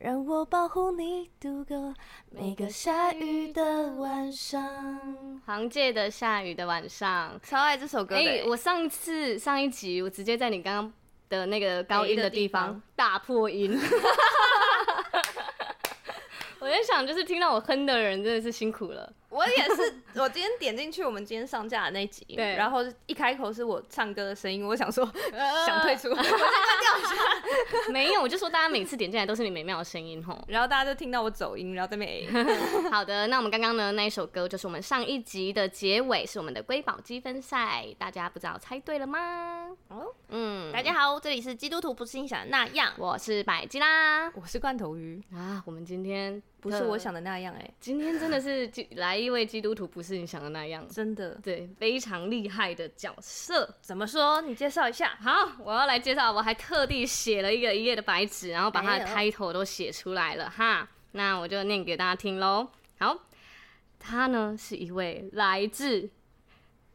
让我保护你度过每个下雨的晚上。行界的下雨的晚上，超爱这首歌的。哎、欸，我上次上一集，我直接在你刚刚的那个高音的地方大破音。我在想，就是听到我哼的人真的是辛苦了。我也是，我今天点进去我们今天上架的那集，对，然后一开口是我唱歌的声音，我想说想退出，我先关掉一下。没有，我就说大家每次点进来都是你美妙的声音吼，然后大家就听到我走音，然后这边。好的，那我们刚刚呢那一首歌就是我们上一集的结尾，是我们的瑰宝积分赛，大家不知道猜对了吗？哦，嗯，大家好，这里是基督徒不是你想的那样，我是百吉啦，我是罐头鱼啊，我们今天。不是我想的那样哎、欸，今天真的是 来一位基督徒，不是你想的那样，真的，对，非常厉害的角色。怎么说？你介绍一下。好，我要来介绍，我还特地写了一个一页的白纸，然后把他的 title 都写出来了哈。那我就念给大家听喽。好，他呢是一位来自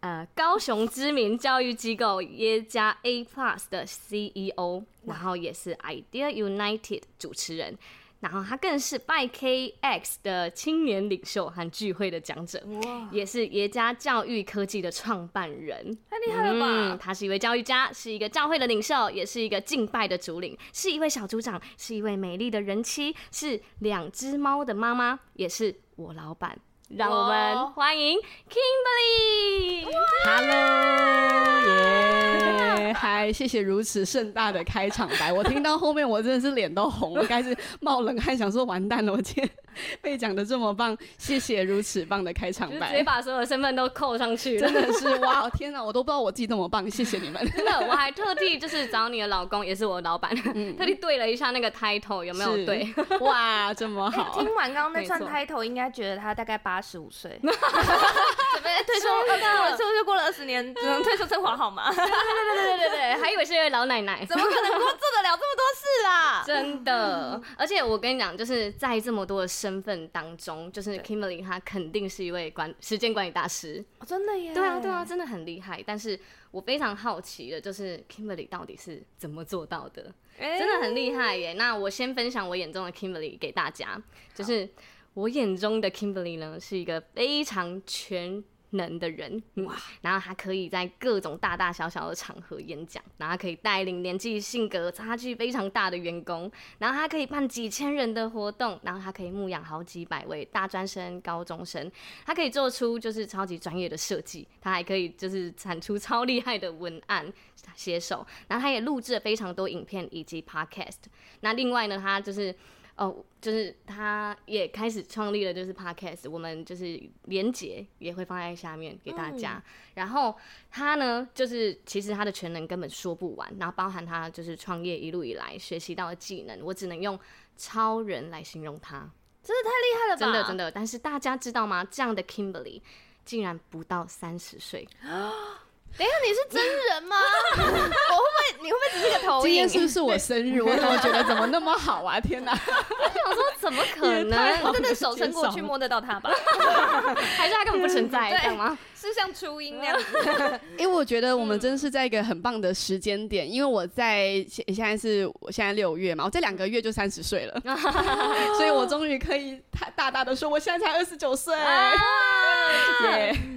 呃高雄知名教育机构耶加 A Plus 的 CEO，然后也是 Idea United 主持人。然后他更是 by KX 的青年领袖和聚会的讲者，也是耶加教育科技的创办人，太厉害了吧、嗯！他是一位教育家，是一个教会的领袖，也是一个敬拜的主领，是一位小组长，是一位美丽的人妻，是两只猫的妈妈，也是我老板。让我们欢迎 Kimberly。Hello，耶！嗨，谢谢如此盛大的开场白。我听到后面，我真的是脸都红了，开始冒冷汗，想说完蛋了，我今天 被讲的这么棒，谢谢如此棒的开场白，直接把所有身份都扣上去了，真的是哇！天哪，我都不知道我自己这么棒，谢谢你们。真的，我还特地就是找你的老公，也是我的老板，嗯、特地对了一下那个 title 有没有对？哇，这么好！听完刚刚那串 title，应该觉得他大概八十五岁。准备退休，退休就过了二十年，只能退休生活好吗？对对对对对对对，还以为是一位老奶奶，怎么可能够做得了这么多事啊？真的，而且我跟你讲，就是在这么多的身份当中，就是 Kimberly 她肯定是一位管时间管理大师，真的耶！对啊对啊，真的很厉害。但是我非常好奇的，就是 Kimberly 到底是怎么做到的？真的很厉害耶！那我先分享我眼中的 Kimberly 给大家，就是。我眼中的 Kimberly 呢，是一个非常全能的人，哇！然后他可以在各种大大小小的场合演讲，然后他可以带领年纪性格差距非常大的员工，然后他可以办几千人的活动，然后他可以牧养好几百位大专生、高中生，他可以做出就是超级专业的设计，他还可以就是产出超厉害的文案写手，然后他也录制了非常多影片以及 Podcast。那另外呢，他就是。哦，就是他也开始创立了，就是 Podcast，我们就是连结也会放在下面给大家。嗯、然后他呢，就是其实他的全能根本说不完，然后包含他就是创业一路以来学习到的技能，我只能用超人来形容他，真的太厉害了吧？真的真的。但是大家知道吗？这样的 Kimberly 竟然不到三十岁。等一下，你是真人吗？我会不会？你会不会只是个投影？今天是不是我生日？我怎么觉得怎么那么好啊？天哪！我想说，怎么可能？我真的手伸过去摸得到他吧？还是他根本不存在？这样吗？是像初音那样子？因为我觉得我们真的是在一个很棒的时间点，因为我在现现在是我现在六月嘛，我这两个月就三十岁了，所以我终于可以大大的说，我现在才二十九岁。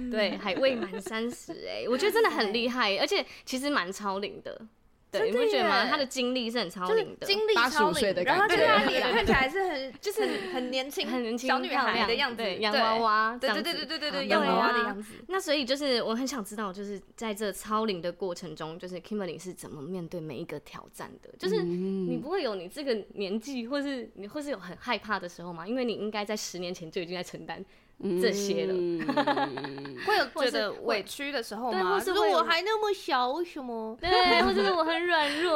对，还未满三十哎，我觉得真的很厉害，而且其实蛮超龄的。对，你不觉得吗？他的精力是很超龄的，精力超龄的，然后就是他脸看起来是很，就是很年轻、很年轻小女孩的样子，洋娃娃，对对对对对对对，洋娃娃的样子。那所以就是我很想知道，就是在这超龄的过程中，就是 Kimberly 是怎么面对每一个挑战的？就是你不会有你这个年纪，或是你或是有很害怕的时候吗？因为你应该在十年前就已经在承担。这些了，会有觉得委屈的时候吗？对，或是我还那么小，为什么？对，或者是我很软弱，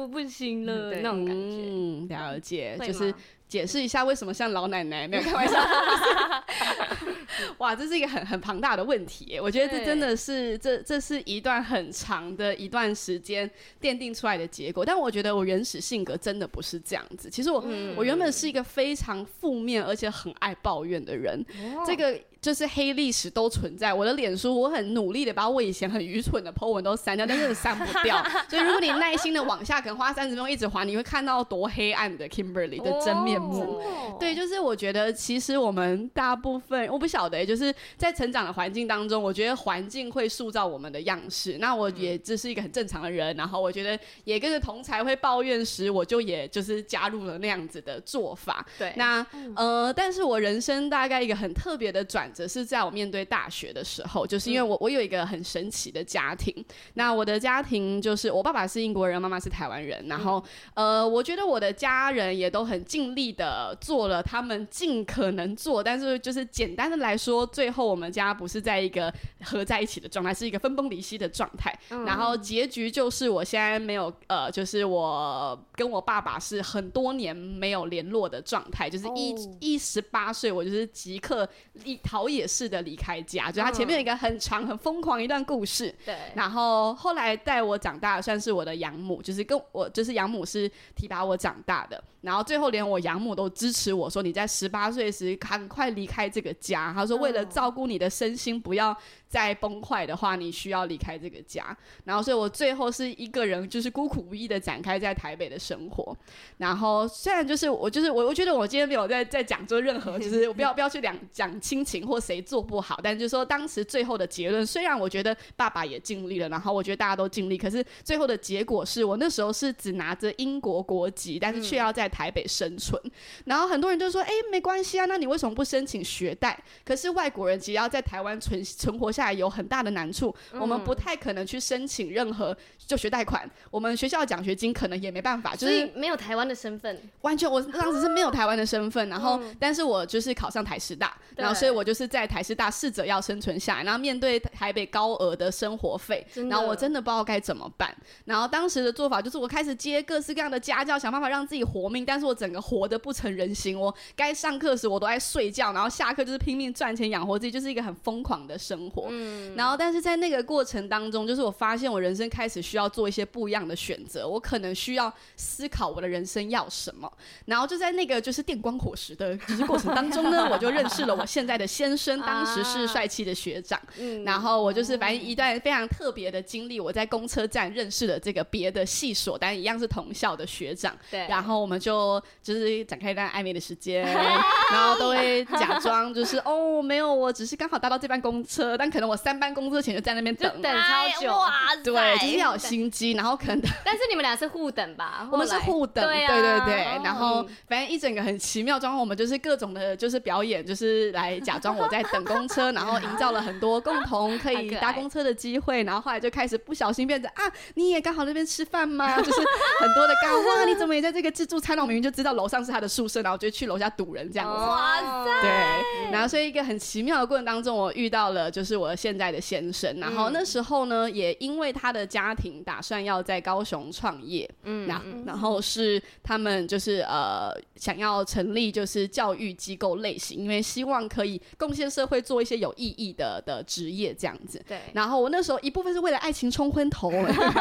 我不行了那种感觉。嗯，了解，就是。解释一下为什么像老奶奶？没有开玩笑。哇，这是一个很很庞大的问题。我觉得这真的是这这是一段很长的一段时间奠定出来的结果。但我觉得我原始性格真的不是这样子。其实我、嗯、我原本是一个非常负面而且很爱抱怨的人。哦、这个。就是黑历史都存在，我的脸书，我很努力的把我以前很愚蠢的 po 文都删掉，但是删不掉。所以如果你耐心的往下，可能花三十分钟一直滑，你会看到多黑暗的 Kimberly 的真面目。Oh. 对，就是我觉得其实我们大部分，我不晓得，就是在成长的环境当中，我觉得环境会塑造我们的样式。那我也只是一个很正常的人，然后我觉得也跟着同才会抱怨时，我就也就是加入了那样子的做法。对，那呃，但是我人生大概一个很特别的转。折是在我面对大学的时候，就是因为我我有一个很神奇的家庭。那我的家庭就是我爸爸是英国人，妈妈是台湾人。然后呃，我觉得我的家人也都很尽力的做了他们尽可能做，但是就是简单的来说，最后我们家不是在一个合在一起的状态，是一个分崩离析的状态。然后结局就是我现在没有呃，就是我跟我爸爸是很多年没有联络的状态，就是一一十八岁我就是即刻一逃。我也是的离开家，就他前面有一个很长很疯狂一段故事。对，然后后来带我长大算是我的养母，就是跟我就是养母是提拔我长大的。然后最后连我养母都支持我说，你在十八岁时赶快离开这个家。他说为了照顾你的身心，不要再崩坏的话，你需要离开这个家。然后所以我最后是一个人，就是孤苦无依的展开在台北的生活。然后虽然就是我就是我，我觉得我今天没有在在讲做任何，就是我不要不要去讲讲亲情或谁做不好，但就是说当时最后的结论，虽然我觉得爸爸也尽力了，然后我觉得大家都尽力，可是最后的结果是我那时候是只拿着英国国籍，但是却要在台北生存，然后很多人就说：“哎，没关系啊，那你为什么不申请学贷？”可是外国人只要在台湾存存活下来有很大的难处，我们不太可能去申请任何就学贷款。我们学校奖学金可能也没办法，就是没有台湾的身份。完全，我当时是没有台湾的身份，然后但是我就是考上台师大，然后所以我就是在台师大试着要生存下来，然后面对台北高额的生活费，然后我真的不知道该怎么办。然后当时的做法就是我开始接各式各样的家教，想办法让自己活命，但是我。整个活得不成人形，我该上课时我都在睡觉，然后下课就是拼命赚钱养活自己，就是一个很疯狂的生活。嗯，然后但是在那个过程当中，就是我发现我人生开始需要做一些不一样的选择，我可能需要思考我的人生要什么。然后就在那个就是电光火石的就是过程当中呢，我就认识了我现在的先生，当时是帅气的学长。嗯，然后我就是反正一段非常特别的经历，我在公车站认识了这个别的系所，但一样是同校的学长。对，然后我们就。就是展开一段暧昧的时间，然后都会假装就是哦，没有，我只是刚好搭到这班公车，但可能我三班工作前就在那边等，等超久，对，就是要有心机，然后可能，但是你们俩是互等吧？我们是互等，对对对，然后反正一整个很奇妙状况，我们就是各种的，就是表演，就是来假装我在等公车，然后营造了很多共同可以搭公车的机会，然后后来就开始不小心变成啊，你也刚好那边吃饭吗？就是很多的干话，你怎么也在这个自助餐？我明明就知道。楼上是他的宿舍，然后就去楼下堵人这样子。哇塞！对，然后所以一个很奇妙的过程当中，我遇到了就是我现在的先生。然后那时候呢，也因为他的家庭打算要在高雄创业，嗯，然然后是他们就是呃想要成立就是教育机构类型，因为希望可以贡献社会，做一些有意义的的职业这样子。对。然后我那时候一部分是为了爱情冲昏头，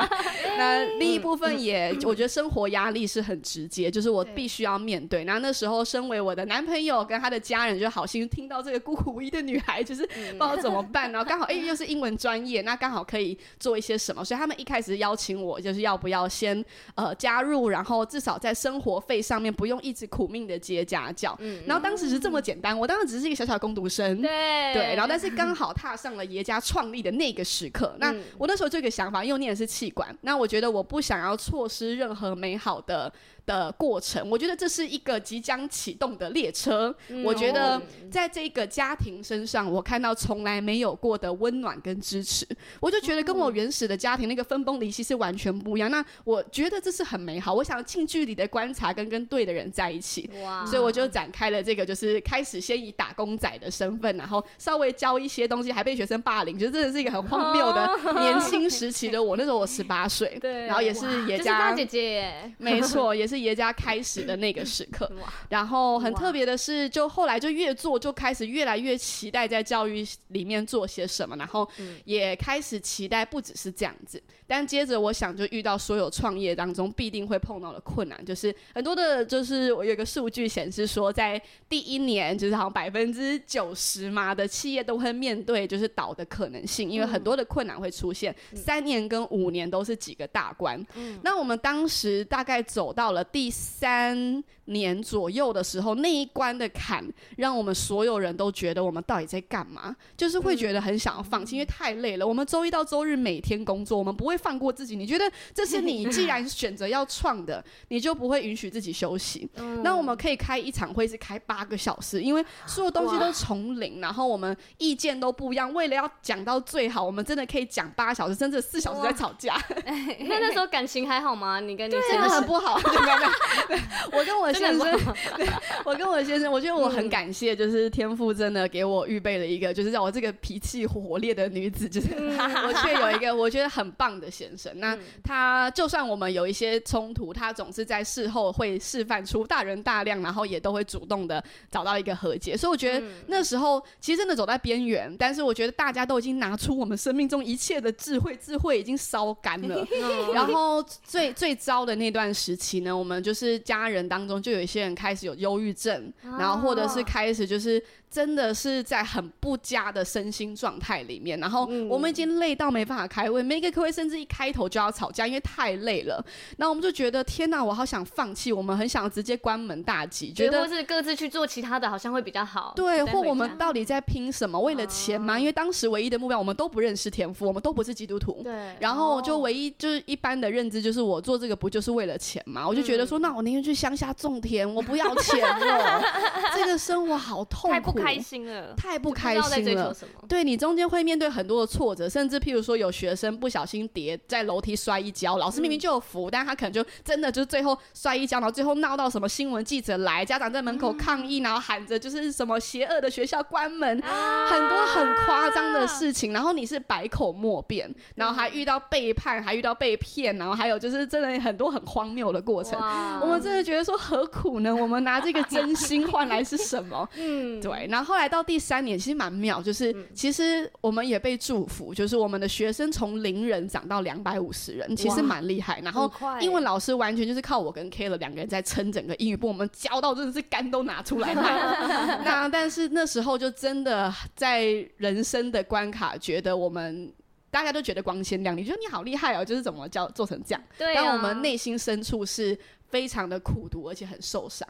那另一部分也我觉得生活压力是很直接，就是我必须。要面对，然后那时候身为我的男朋友跟他的家人就好心听到这个孤苦无依的女孩，就是不知道怎么办，然后刚好哎、欸、又是英文专业，那刚好可以做一些什么，所以他们一开始邀请我，就是要不要先呃加入，然后至少在生活费上面不用一直苦命的接家教。然后当时是这么简单，我当时只是一个小小的工读生，对对，然后但是刚好踏上了爷家创立的那个时刻，那我那时候就有个想法，因为我念的是气管，那我觉得我不想要错失任何美好的。的过程，我觉得这是一个即将启动的列车。嗯、我觉得在这个家庭身上，我看到从来没有过的温暖跟支持。我就觉得跟我原始的家庭那个分崩离析是完全不一样。那我觉得这是很美好。我想近距离的观察跟跟对的人在一起，所以我就展开了这个，就是开始先以打工仔的身份，然后稍微教一些东西，还被学生霸凌，就真的是一个很荒谬的年轻时期的我。那时候我十八岁，对，然后也是也家、就是、姐姐，没错，也是。是爷家开始的那个时刻。然后很特别的是，就后来就越做就开始越来越期待在教育里面做些什么，然后也开始期待不只是这样子。但接着我想就遇到所有创业当中必定会碰到的困难，就是很多的，就是我有个数据显示说，在第一年就是好像百分之九十嘛的企业都会面对就是倒的可能性，因为很多的困难会出现。三年跟五年都是几个大关。那我们当时大概走到了第三年左右的时候，那一关的坎，让我们所有人都觉得我们到底在干嘛？就是会觉得很想要放弃，因为太累了。我们周一到周日每天工作，我们不会放过自己。你觉得这是你既然选择要创的，你就不会允许自己休息。那我们可以开一场会是开八个小时，因为所有东西都从零，然后我们意见都不一样。为了要讲到最好，我们真的可以讲八小时，甚至四小时在吵架。那那时候感情还好吗？你跟你真的很不好。我跟我先生，对，我跟我先生，我觉得我很感谢，就是天赋真的给我预备了一个，就是让我这个脾气火烈的女子，就是 我却有一个我觉得很棒的先生。那他就算我们有一些冲突，他总是在事后会示范出大人大量，然后也都会主动的找到一个和解。所以我觉得那时候其实真的走在边缘，但是我觉得大家都已经拿出我们生命中一切的智慧，智慧已经烧干了。然后最最糟的那段时期呢，我们就是家人当中就有一些人开始有忧郁症，然后或者是开始就是。真的是在很不佳的身心状态里面，然后我们已经累到没办法开会，每一个开会甚至一开头就要吵架，因为太累了。然后我们就觉得天哪，我好想放弃，我们很想直接关门大吉，觉得或是各自去做其他的，好像会比较好。对，或我们到底在拼什么？为了钱吗？因为当时唯一的目标，我们都不认识天父，我们都不是基督徒。对。然后就唯一就是一般的认知，就是我做这个不就是为了钱吗？我就觉得说，那我宁愿去乡下种田，我不要钱了。这个生活好痛苦。开心了，太不开心了。对，你中间会面对很多的挫折，甚至譬如说有学生不小心跌在楼梯摔一跤，老师明明就有扶，但他可能就真的就是最后摔一跤，然后最后闹到什么新闻记者来，家长在门口抗议，然后喊着就是什么邪恶的学校关门，很多很夸张的事情。然后你是百口莫辩，然后还遇到背叛，还遇到被骗，然后还有就是真的很多很荒谬的过程。我们真的觉得说何苦呢？我们拿这个真心换来是什么？嗯，对。然后后来。到第三年其实蛮妙，就是其实我们也被祝福，就是我们的学生从零人涨到两百五十人，其实蛮厉害。然后英文老师完全就是靠我跟 Kayla 两个人在撑整个英语部，我们教到真的是肝都拿出来卖。那但是那时候就真的在人生的关卡，觉得我们大家都觉得光鲜亮丽，觉得你好厉害哦，就是怎么教做成这样？对，但我们内心深处是。非常的苦读，而且很受伤。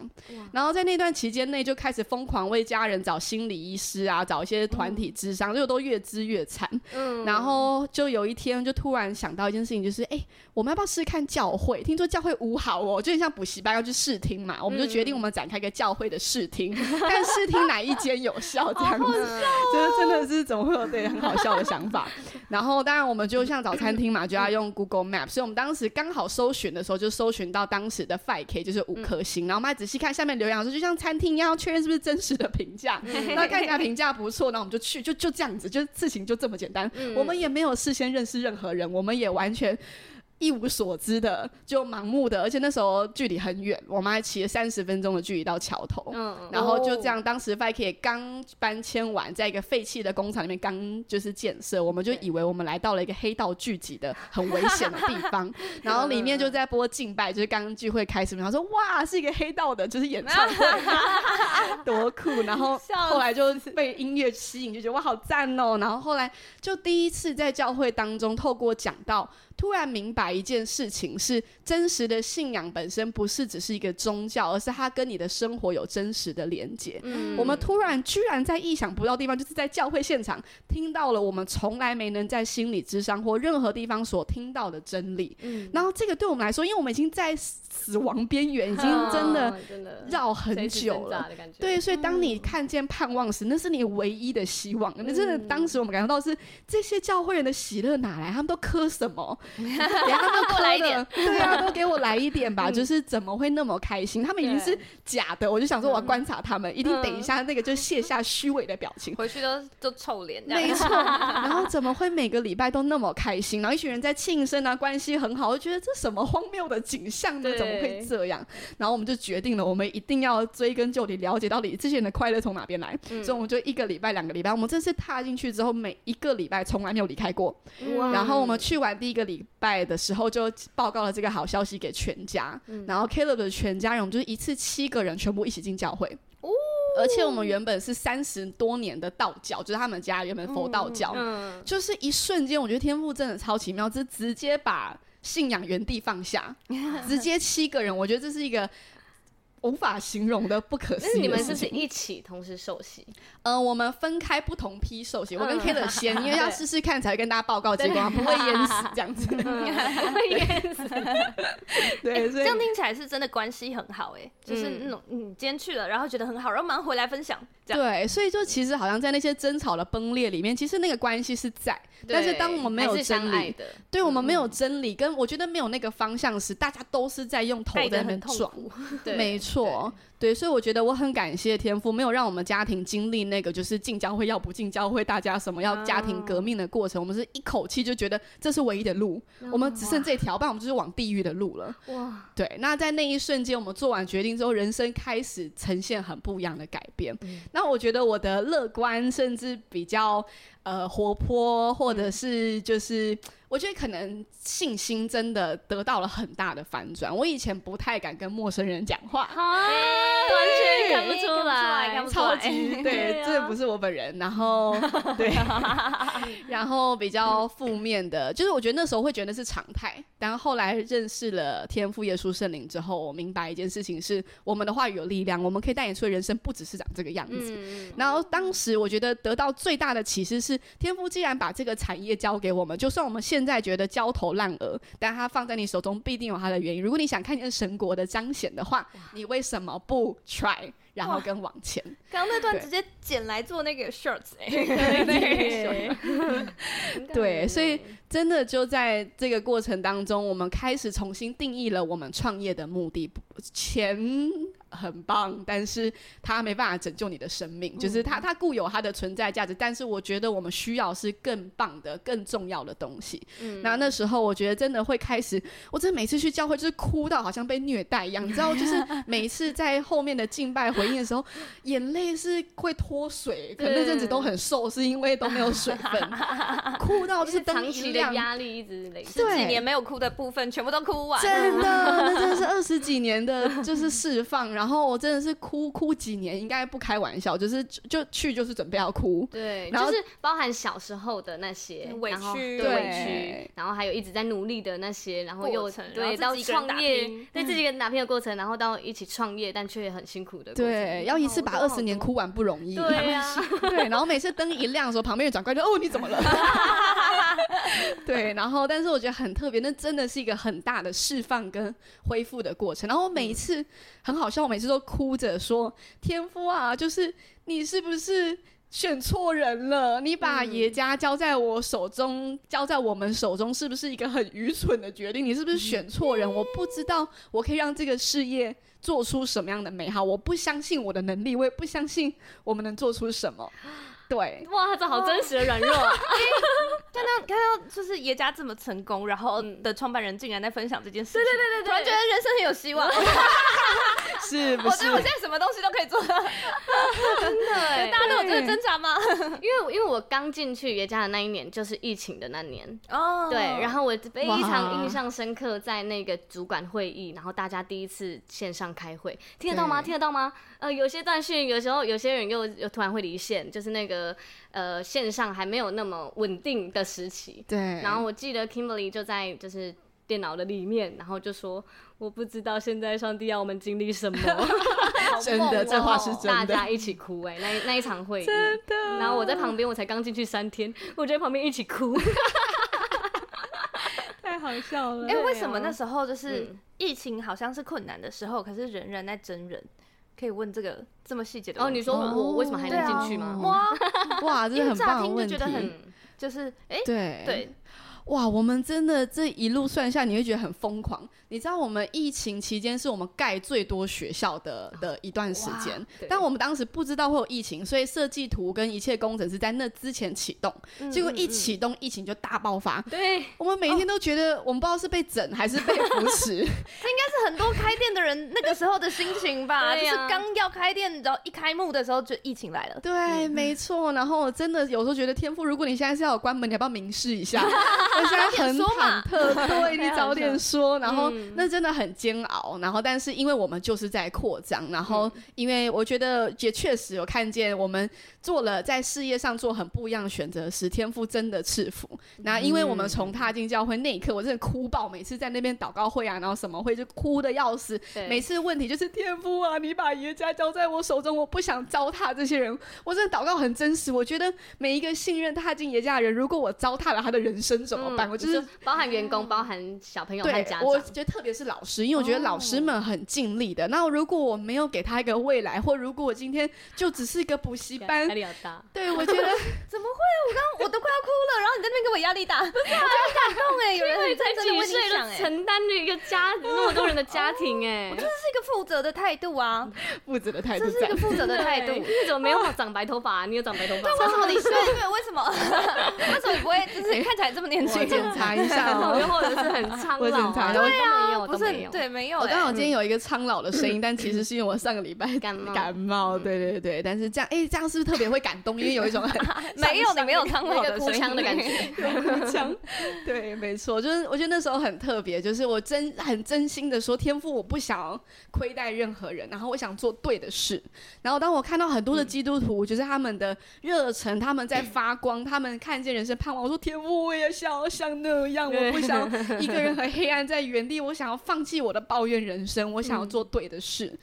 然后在那段期间内，就开始疯狂为家人找心理医师啊，找一些团体咨商，就都越治越惨。嗯。然后就有一天，就突然想到一件事情，就是哎、欸，我们要不要试试看教会？听说教会五好哦，就很像补习班要去试听嘛。我们就决定我们展开一个教会的试听，看试听哪一间有效，这样子。就是真的是怎么会有对很好笑的想法？然后当然我们就像找餐厅嘛，就要用 Google Map，所以我们当时刚好搜寻的时候，就搜寻到当时的 five K 就是五颗星，嗯、然后我们还仔细看下面留言，说就像餐厅一样，要确认是不是真实的评价。那、嗯、看一下评价不错，那我们就去，就就这样子，就事情就这么简单。嗯、我们也没有事先认识任何人，我们也完全。一无所知的，就盲目的，而且那时候距离很远，我妈还骑了三十分钟的距离到桥头，嗯，然后就这样，当时 5K 也刚搬迁完，在一个废弃的工厂里面刚就是建设，我们就以为我们来到了一个黑道聚集的很危险的地方，然后里面就在播敬拜，就是刚刚聚会开始，然后说哇，是一个黑道的，就是演唱会，多酷，然后后来就被音乐吸引，就觉得哇好赞哦，然后后来就第一次在教会当中透过讲道。突然明白一件事情，是真实的信仰本身不是只是一个宗教，而是它跟你的生活有真实的连接。嗯，我们突然居然在意想不到地方，就是在教会现场听到了我们从来没能在心理智商或任何地方所听到的真理。嗯，然后这个对我们来说，因为我们已经在死亡边缘，已经真的绕很久了。对，所以当你看见盼望时，那是你唯一的希望。那真的，当时我们感受到是这些教会人的喜乐哪来？他们都磕什么？等下他们过来一点，对啊，都给我来一点吧。就是怎么会那么开心？他们已经是假的，我就想说我要观察他们，一定等一下那个就卸下虚伪的表情，回去都都臭脸。没错。然后怎么会每个礼拜都那么开心？然后一群人在庆生啊，关系很好，我觉得这什么荒谬的景象呢？怎么会这样？然后我们就决定了，我们一定要追根究底，了解到底这些人的快乐从哪边来。所以我们就一个礼拜、两个礼拜，我们这次踏进去之后，每一个礼拜从来没有离开过。然后我们去完第一个礼拜的时候，就报告了这个好消息给全家。然后 Caleb 的全家人，我们就是一次七个人全部一起进教会。而且我们原本是三十多年的道教，就是他们家原本佛道教，就是一瞬间，我觉得天赋真的超奇妙，就直接把信仰原地放下，直接七个人，我觉得这是一个。无法形容的不可思议。你们是不是一起同时受洗？呃，我们分开不同批受洗。我跟 Kate 先，因为要 试试看才会跟大家报告结果，不会淹死这样子。不会淹死。对，所以这样听起来是真的关系很好哎，就是那种你今天去了，然后觉得很好，然后马上回来分享。对，所以就其实好像在那些争吵的崩裂里面，其实那个关系是在，但是当我们没有真理，对我们没有真理，跟我觉得没有那个方向时，大家都是在用头在那边撞。对，没错。错，对，所以我觉得我很感谢天赋，没有让我们家庭经历那个就是进教会要不进教会，大家什么要家庭革命的过程。我们是一口气就觉得这是唯一的路，我们只剩这条，不然我们就是往地狱的路了。哇，对。那在那一瞬间，我们做完决定之后，人生开始呈现很不一样的改变。那我觉得我的乐观，甚至比较呃活泼，或者是就是。我觉得可能信心真的得到了很大的反转。我以前不太敢跟陌生人讲话，完全看不出来，超级对，这不是我本人。然后 对，然后比较负面的，就是我觉得那时候会觉得是常态。但后来认识了天赋耶稣圣灵之后，我明白一件事情是，我们的话语有力量，我们可以带领出的人生不只是长这个样子。然后当时我觉得得到最大的启示是，天赋既然把这个产业交给我们，就算我们现现在觉得焦头烂额，但它放在你手中必定有它的原因。如果你想看见神国的彰显的话，你为什么不 try，然后跟往前？刚刚那段直接剪来做那个 shirts，对，所以真的就在这个过程当中，我们开始重新定义了我们创业的目的，钱。很棒，但是他没办法拯救你的生命，就是他他固有他的存在价值，但是我觉得我们需要是更棒的、更重要的东西。嗯，那那时候我觉得真的会开始，我真的每次去教会就是哭到好像被虐待一样，你知道，就是每一次在后面的敬拜回应的时候，眼泪是会脱水，可能那阵子都很瘦，是因为都没有水分，哭到就是长期的压力一直累积，十几年没有哭的部分全部都哭完，真的，那真的是二十几年的 就是释放。然后我真的是哭哭几年，应该不开玩笑，就是就去就是准备要哭。对，然后就是包含小时候的那些委屈，对委屈，然后还有一直在努力的那些，然后又对到创业，对自己一个人打拼的过程，然后到一起创业，但却也很辛苦的。对，要一次把二十年哭完不容易。对呀，对，然后每次灯一亮的时候，旁边人转过来就哦，你怎么了？对，然后但是我觉得很特别，那真的是一个很大的释放跟恢复的过程。然后我每一次很好笑。每次都哭着说：“天夫啊，就是你是不是选错人了？你把爷家交在我手中，交在我们手中，是不是一个很愚蠢的决定？你是不是选错人？我不知道我可以让这个事业做出什么样的美好。我不相信我的能力，我也不相信我们能做出什么。”对，哇，这好真实的软弱啊！看到 看到，就是爷家这么成功，然后的创办人竟然在分享这件事，对对对对对，突然觉得人生很有希望。是不是？我觉得我现在什么东西都可以做到，真的哎！大家都有这个挣扎吗？因为因为我刚进去爷家的那一年就是疫情的那年哦，对，然后我非常印象深刻，在那个主管会议，然后大家第一次线上开会，听得到吗？听得到吗？呃，有些断讯，有时候有些人又又突然会离线，就是那个。呃，线上还没有那么稳定的时期，对。然后我记得 Kimberly 就在就是电脑的里面，然后就说：“我不知道现在上帝要我们经历什么。”真的，这话是真的。大家一起哭哎、欸，那那一场会议，真的。然后我在旁边，我才刚进去三天，我就在旁边一起哭，太好笑了。哎、欸，为什么那时候就是疫情好像是困难的时候，可是人人在真人？可以问这个这么细节的问题哦？你说我为什么还能进去吗？哇哇，这是很 棒的问题。觉得很就是哎，对对，哇，我们真的这一路算下，你会觉得很疯狂。你知道我们疫情期间是我们盖最多学校的的一段时间，但我们当时不知道会有疫情，所以设计图跟一切工程是在那之前启动，结果一启动疫情就大爆发。对，我们每天都觉得我们不知道是被整还是被扶持，这应该是很多开店的人那个时候的心情吧？就是刚要开店，然后一开幕的时候就疫情来了。对，没错。然后我真的有时候觉得天赋，如果你现在是要关门，你要不要明示一下？我现在很忐忑，对，你早点说。然后。那真的很煎熬，然后但是因为我们就是在扩张，然后因为我觉得也确实有看见我们做了在事业上做很不一样的选择时，天赋真的赐福。那因为我们从踏进教会那一刻，我真的哭爆，每次在那边祷告会啊，然后什么会就哭的要死。每次问题就是天赋啊，你把爷家交在我手中，我不想糟蹋这些人。我真的祷告很真实，我觉得每一个信任踏进爷家的人，如果我糟蹋了他的人生怎么办？我就是包含员工，包含小朋友和家长，我觉得特别是老师，因为我觉得老师们很尽力的。那如果我没有给他一个未来，或如果我今天就只是一个补习班，压力好大。对，我觉得 怎么会？我刚刚我都快要哭了，然后你在那边给我压力大，我觉得很感动哎。有人在这里为你想哎，承担着一个家 那么多人的家庭哎，我觉得这是一个负责的态度啊，负责的态度，这是一个负责的态度。你怎么没有长白头发？你有长白头发？对，为什么你是？对，为什么？为什么你不会？就是看起来这么年轻？检查一下，或者是很苍老？对啊，不是，对，没有。我刚好今天有一个苍老的声音，但其实 是因为我上个礼拜感冒。感冒，对对对。但是这样，哎，这样是不是特别会感动？因为有一种很 没有，你没有苍老的哭腔的感觉。哭腔，对，没错，就是我觉得那时候很特别，就是我真很真心的说，天赋我不想亏待任何人，然后我想做对的事。然后当我看到很多的基督徒，就是他们的热忱，他们在发光，他们看见人生盼望。我说天赋，我也想要像那样，我不想一个人 和黑暗在原地，我想要放弃我的抱怨人生，我想要做对的事。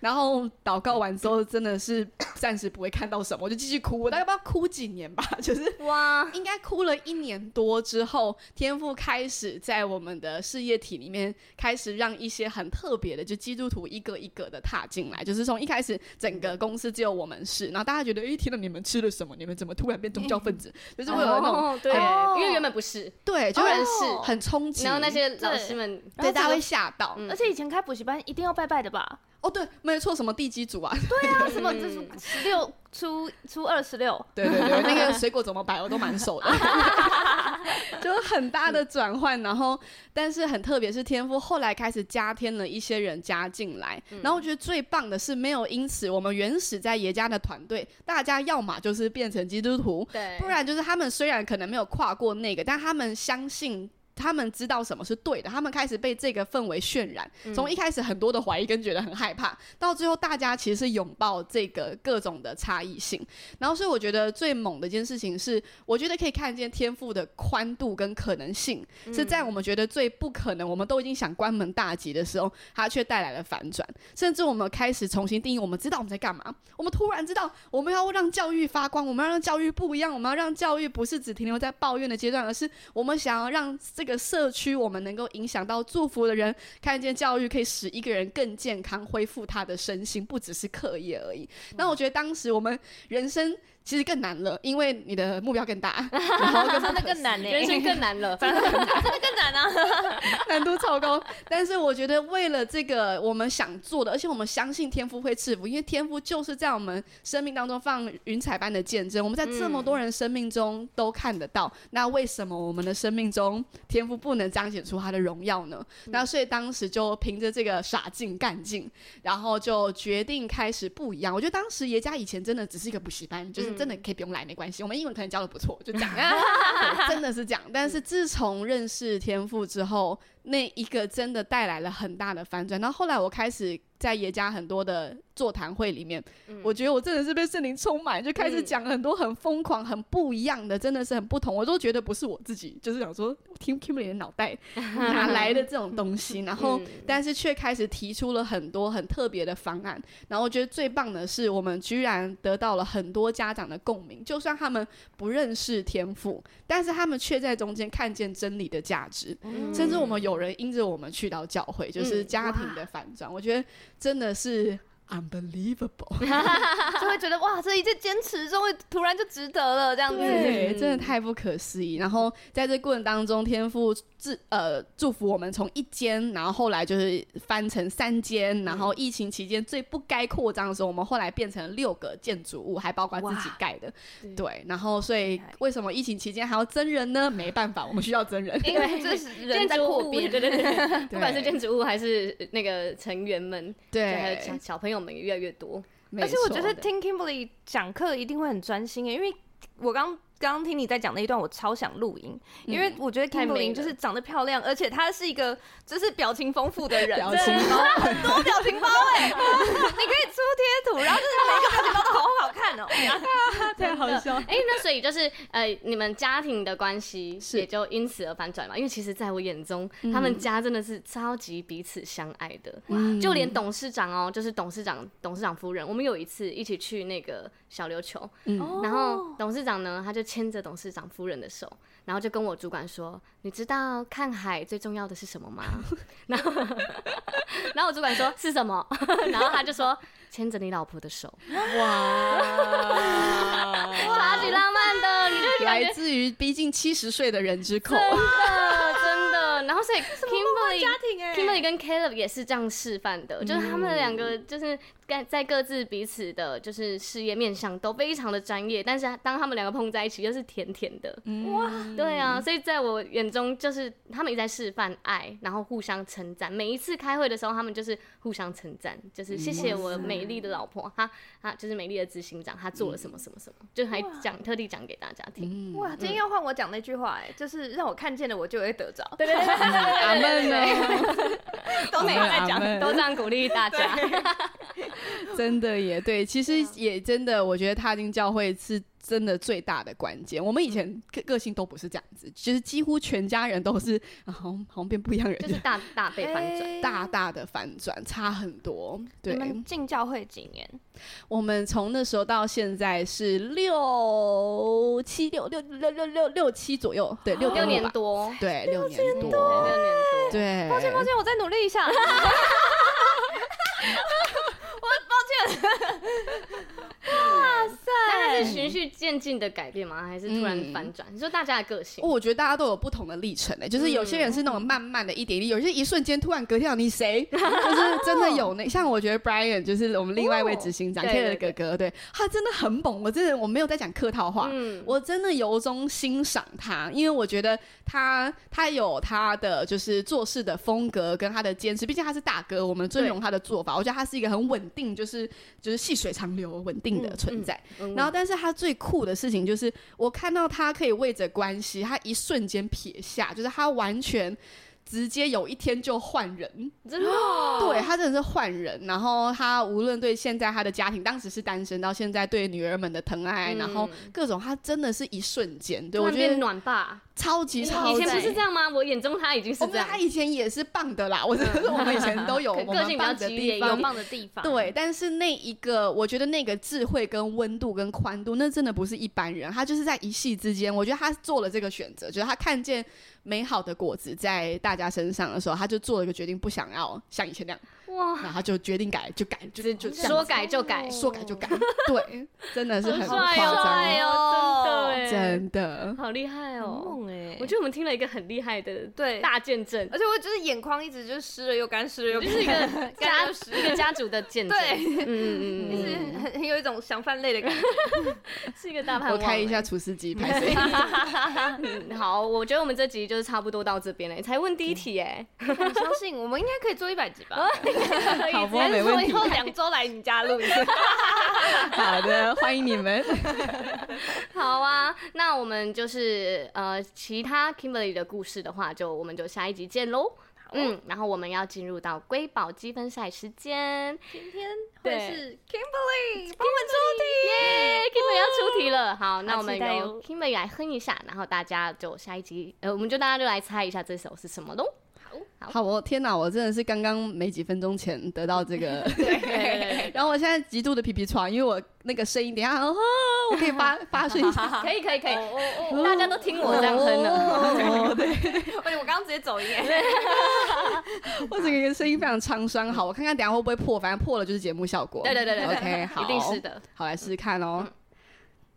然后祷告完之后，真的是 暂时不会看到什么，我就继续哭。我大概不知道哭几年吧，就是哇，应该哭了一年多之后，天父开始在我们的事业体里面开始让一些很特别的，就基督徒一个一个的踏进来。就是从一开始整个公司只有我们是，然后大家觉得，哎，听到你们吃了什么？你们怎么突然变宗教分子？就是会有那种对，因为原本不是，对，就然是很冲击。然后那些老师们对大家会吓到，而且以前开补习班一定要拜拜的吧？哦，对，没有错，什么地基组啊？对啊，什么这是十六初初二十六？对对对，那个水果怎么摆我都蛮熟的，就很大的转换。然后，但是很特别是天赋后来开始加添了一些人加进来，然后我觉得最棒的是没有因此我们原始在爷家的团队，大家要么就是变成基督徒，对，不然就是他们虽然可能没有跨过那个，但他们相信。他们知道什么是对的，他们开始被这个氛围渲染。从一开始很多的怀疑跟觉得很害怕，到最后大家其实是拥抱这个各种的差异性。然后，所以我觉得最猛的一件事情是，我觉得可以看见天赋的宽度跟可能性，是在我们觉得最不可能，我们都已经想关门大吉的时候，它却带来了反转。甚至我们开始重新定义，我们知道我们在干嘛。我们突然知道，我们要让教育发光，我们要让教育不一样，我们要让教育不是只停留在抱怨的阶段，而是我们想要让这个。这个社区，我们能够影响到祝福的人，看见教育可以使一个人更健康，恢复他的身心，不只是课业而已。那我觉得当时我们人生。其实更难了，因为你的目标更大，然后更真的更难呢，人生更难了，真的更难啊，难度超高。但是我觉得为了这个我们想做的，而且我们相信天赋会赐福，因为天赋就是在我们生命当中放云彩般的。见证，我们在这么多人生命中都看得到。嗯、那为什么我们的。生命中天赋不能彰显出他的。荣耀呢？嗯、那所以当时就凭着这个傻劲干劲，然后就决定开始不一样。我觉得当时爷家以前真的。只是一个补习班，就是。真的可以不用来，没关系。我们英文可能教的不错，就这样，真的是这样。但是自从认识天赋之后，那一个真的带来了很大的反转。然后后来我开始。在爷家很多的座谈会里面，嗯、我觉得我真的是被圣灵充满，就开始讲很多很疯狂、很不一样的，真的是很不同。我都觉得不是我自己，就是想说听 Kimberly 的脑袋哪来的这种东西，然后但是却开始提出了很多很特别的方案。然后我觉得最棒的是，我们居然得到了很多家长的共鸣，就算他们不认识天赋，但是他们却在中间看见真理的价值，嗯、甚至我们有人因着我们去到教会，就是家庭的反转。嗯、我觉得。真的是 unbelievable，就会觉得哇，这一切坚持终于突然就值得了，这样子，对，真的太不可思议。然后在这过程当中，天父祝呃祝福我们从一间，然后后来就是翻成三间，然后疫情期间最不该扩张的时候，我们后来变成六个建筑物，还包括自己盖的，对。然后所以为什么疫情期间还要增人呢？没办法，我们需要增人，因为 这是人在扩编，对对对，不管是建筑物还是那个成员们，对，还有小小朋友们也越来越多。而且我觉得听 Kimberly 讲课一定会很专心诶，因为我刚。刚刚听你在讲那一段，我超想录音，因为我觉得 Kimberly 就是长得漂亮，而且她是一个就是表情丰富的人，表情包。很多表情包哎，你可以出贴图，然后就是每个表情包都好好看哦，太好笑。哎，那所以就是呃，你们家庭的关系也就因此而反转嘛，因为其实在我眼中，他们家真的是超级彼此相爱的，就连董事长哦，就是董事长董事长夫人，我们有一次一起去那个小琉球，然后董事长呢，他就。牵着董事长夫人的手，然后就跟我主管说：“你知道看海最重要的是什么吗？” 然后，然后我主管说：“是什么？” 然后他就说：“牵着你老婆的手。”哇，超级浪漫的，你就来自于逼近七十岁的人之口。所以 Kimberly，Kimberly 跟 Caleb 也是这样示范的，就是他们两个就是在各自彼此的，就是事业面向都非常的专业，但是当他们两个碰在一起，又是甜甜的。哇，对啊，所以在我眼中，就是他们一直在示范爱，然后互相称赞。每一次开会的时候，他们就是互相称赞，就是谢谢我美丽的老婆，她她就是美丽的执行长，她做了什么什么什么，就还讲特地讲给大家听。哇，今天要换我讲那句话，哎，就是让我看见了，我就会得着。对对对。阿门呢？都没有在讲，都这样鼓励大家。真的也对，其实也真的，我觉得踏进教会是真的最大的关键。我们以前个个性都不是这样子，其实几乎全家人都是好像好像变不一样人，就是大大被反转，大大的反转，差很多。对，你们进教会几年？我们从那时候到现在是六七六六六六六六七左右，对，六六年多，对，六年多，六年多，对。抱歉，抱歉，我再努力一下。我抱歉。循序渐进的改变吗？还是突然反转？你说大家的个性，我觉得大家都有不同的历程诶。就是有些人是那种慢慢的一点一滴，有些一瞬间突然隔天，你谁？就是真的有那像我觉得 Brian 就是我们另外一位执行长 K 的哥哥，对，他真的很猛。我真的我没有在讲客套话，我真的由衷欣赏他，因为我觉得他他有他的就是做事的风格跟他的坚持。毕竟他是大哥，我们尊荣他的做法。我觉得他是一个很稳定，就是就是细水长流、稳定的存在。然后，但是他最酷的事情就是，我看到他可以为着关系，他一瞬间撇下，就是他完全。直接有一天就换人，真的，对，他真的是换人。然后他无论对现在他的家庭，当时是单身，到现在对女儿们的疼爱，然后各种，他真的是一瞬间，对我觉得暖爸，超级超级。以前不是这样吗？我眼中他已经是这样。他以前也是棒的啦，我觉得我们以前 都有我们棒的地方，有棒的地方。对，但是那一个，我觉得那个智慧跟温度跟宽度，那真的不是一般人。他就是在一夕之间，我觉得他做了这个选择，就是他看见。美好的果子在大家身上的时候，他就做了一个决定，不想要像以前那样。哇！然后他就决定改，就改，就就说改就改，说改就改。对，真的是很夸张哦，真的，真的好厉害哦！哎，我觉得我们听了一个很厉害的对大见证，而且我就是眼眶一直就湿了又干，湿了又就是一个 家一个家族的见证。对，嗯嗯嗯，就是很有一种想犯泪的感觉，是一个大盼望。我开一下厨师机，拍谁？好，我觉得我们这集就是差不多到这边了。才问第一题，哎，我相信我们应该可以做一百集吧。好，没问题。以后两周来你家录一次。好的，欢迎你们。好啊，那我们就是呃，其他 Kimberly 的故事的话，就我们就下一集见喽。嗯，然后我们要进入到瑰宝积分赛时间。今天会是 Kimberly 帮我们出题耶，Kimberly 要出题了。好，那我们由 Kimberly 来哼一下，然后大家就下一集，呃，我们就大家就来猜一下这首是什么喽。好，我天哪，我真的是刚刚没几分钟前得到这个 然后我现在极度的皮皮喘，因为我那个声音，等一下，哦，我可以发发声一下，可以可以可以，大家都听我这样哼的，对，我刚刚直接走音，我整个声音非常沧桑，好，我看看等下会不会破，反正破了就是节目效果，对对对对，OK，好，一定是的，好，来试试看哦。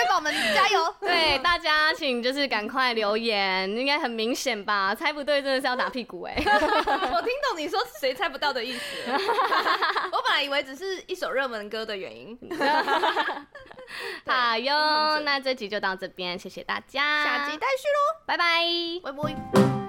瑰宝们加油！对，大家请就是赶快留言，应该很明显吧？猜不对真的是要打屁股哎！我听懂你说谁猜不到的意思，我本来以为只是一首热门歌的原因。好哟，那这集就到这边，谢谢大家，下集待续喽，拜拜，拜拜。